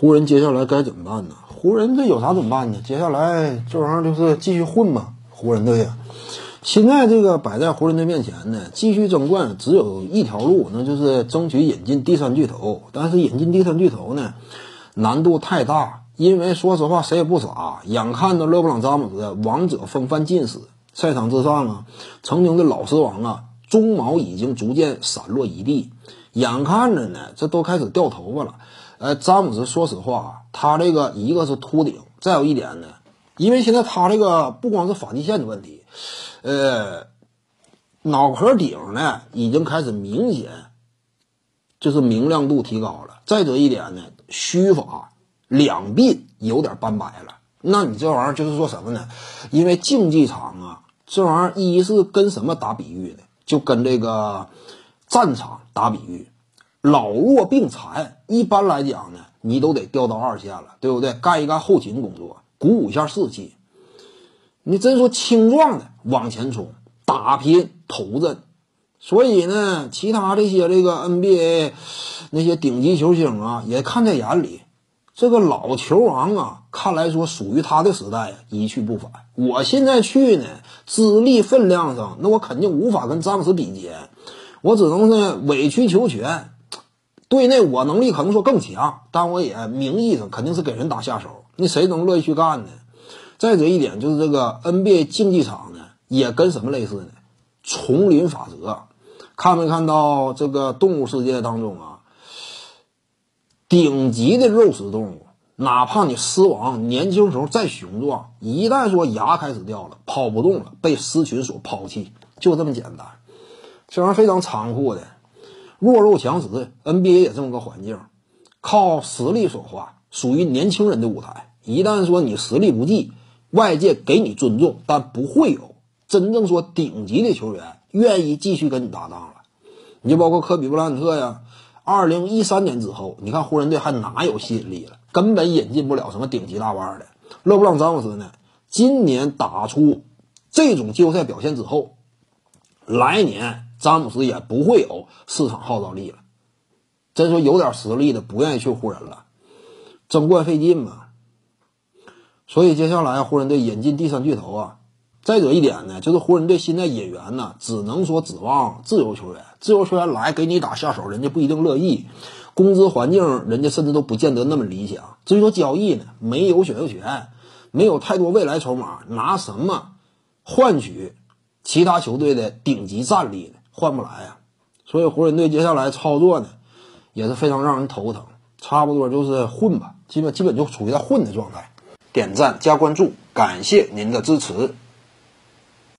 湖人接下来该怎么办呢？湖人这有啥怎么办呢？接下来这玩意儿就是继续混嘛。湖人队呀，现在这个摆在湖人队面前呢，继续争冠只有一条路，那就是争取引进第三巨头。但是引进第三巨头呢，难度太大，因为说实话谁也不傻，眼看着勒布朗詹姆斯王者风范尽失，赛场之上啊，曾经的老狮王啊，鬃毛已经逐渐散落一地，眼看着呢，这都开始掉头发了。呃，詹姆斯，说实话，他这个一个是秃顶，再有一点呢，因为现在他这个不光是发际线的问题，呃，脑壳顶呢已经开始明显就是明亮度提高了。再者一点呢，须发两鬓有点斑白了。那你这玩意儿就是说什么呢？因为竞技场啊，这玩意儿一是跟什么打比喻呢？就跟这个战场打比喻。老弱病残，一般来讲呢，你都得调到二线了，对不对？干一干后勤工作，鼓舞一下士气。你真说青壮的往前冲，打拼投阵。所以呢，其他这些这个 NBA 那些顶级球星啊，也看在眼里。这个老球王啊，看来说属于他的时代一去不返。我现在去呢，资历分量上，那我肯定无法跟詹姆斯比肩，我只能是委曲求全。队内我能力可能说更强，但我也名义上肯定是给人打下手。那谁能乐意去干呢？再者一点就是这个 NBA 竞技场呢，也跟什么类似呢？丛林法则。看没看到这个动物世界当中啊？顶级的肉食动物，哪怕你狮王年轻时候再雄壮，一旦说牙开始掉了，跑不动了，被狮群所抛弃，就这么简单。这玩意儿非常残酷的。弱肉强食，NBA 也这么个环境，靠实力说话，属于年轻人的舞台。一旦说你实力不济，外界给你尊重，但不会有真正说顶级的球员愿意继续跟你搭档了。你就包括科比布莱恩特呀，二零一三年之后，你看湖人队还哪有吸引力了？根本引进不了什么顶级大腕的。勒布朗詹姆斯呢，今年打出这种季后赛表现之后，来年。詹姆斯也不会有市场号召力了。真说有点实力的不愿意去湖人了，争冠费劲嘛。所以接下来湖人队引进第三巨头啊。再者一点呢，就是湖人队现在引援呢，只能说指望自由球员。自由球员来给你打下手，人家不一定乐意，工资环境人家甚至都不见得那么理想。至于说交易呢，没有选秀权，没有太多未来筹码，拿什么换取其他球队的顶级战力呢？换不来呀，所以湖人队接下来操作呢，也是非常让人头疼。差不多就是混吧，基本基本就处于在混的状态。点赞加关注，感谢您的支持。